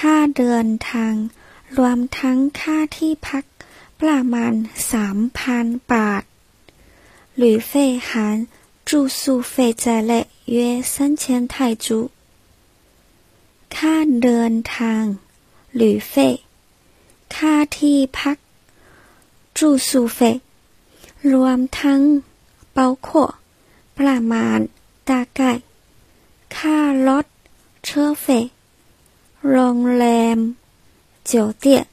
ค่าเดินทาง รวมทั้งค่าที่พักประมาณสามพันบาท旅费含住宿费在内约三千泰铢ค่าเดินทาง旅费ค่าที่พัก住宿费รวมทั้ง包括ประมาณ大概ค่ารถ车费 โรงแรม酒店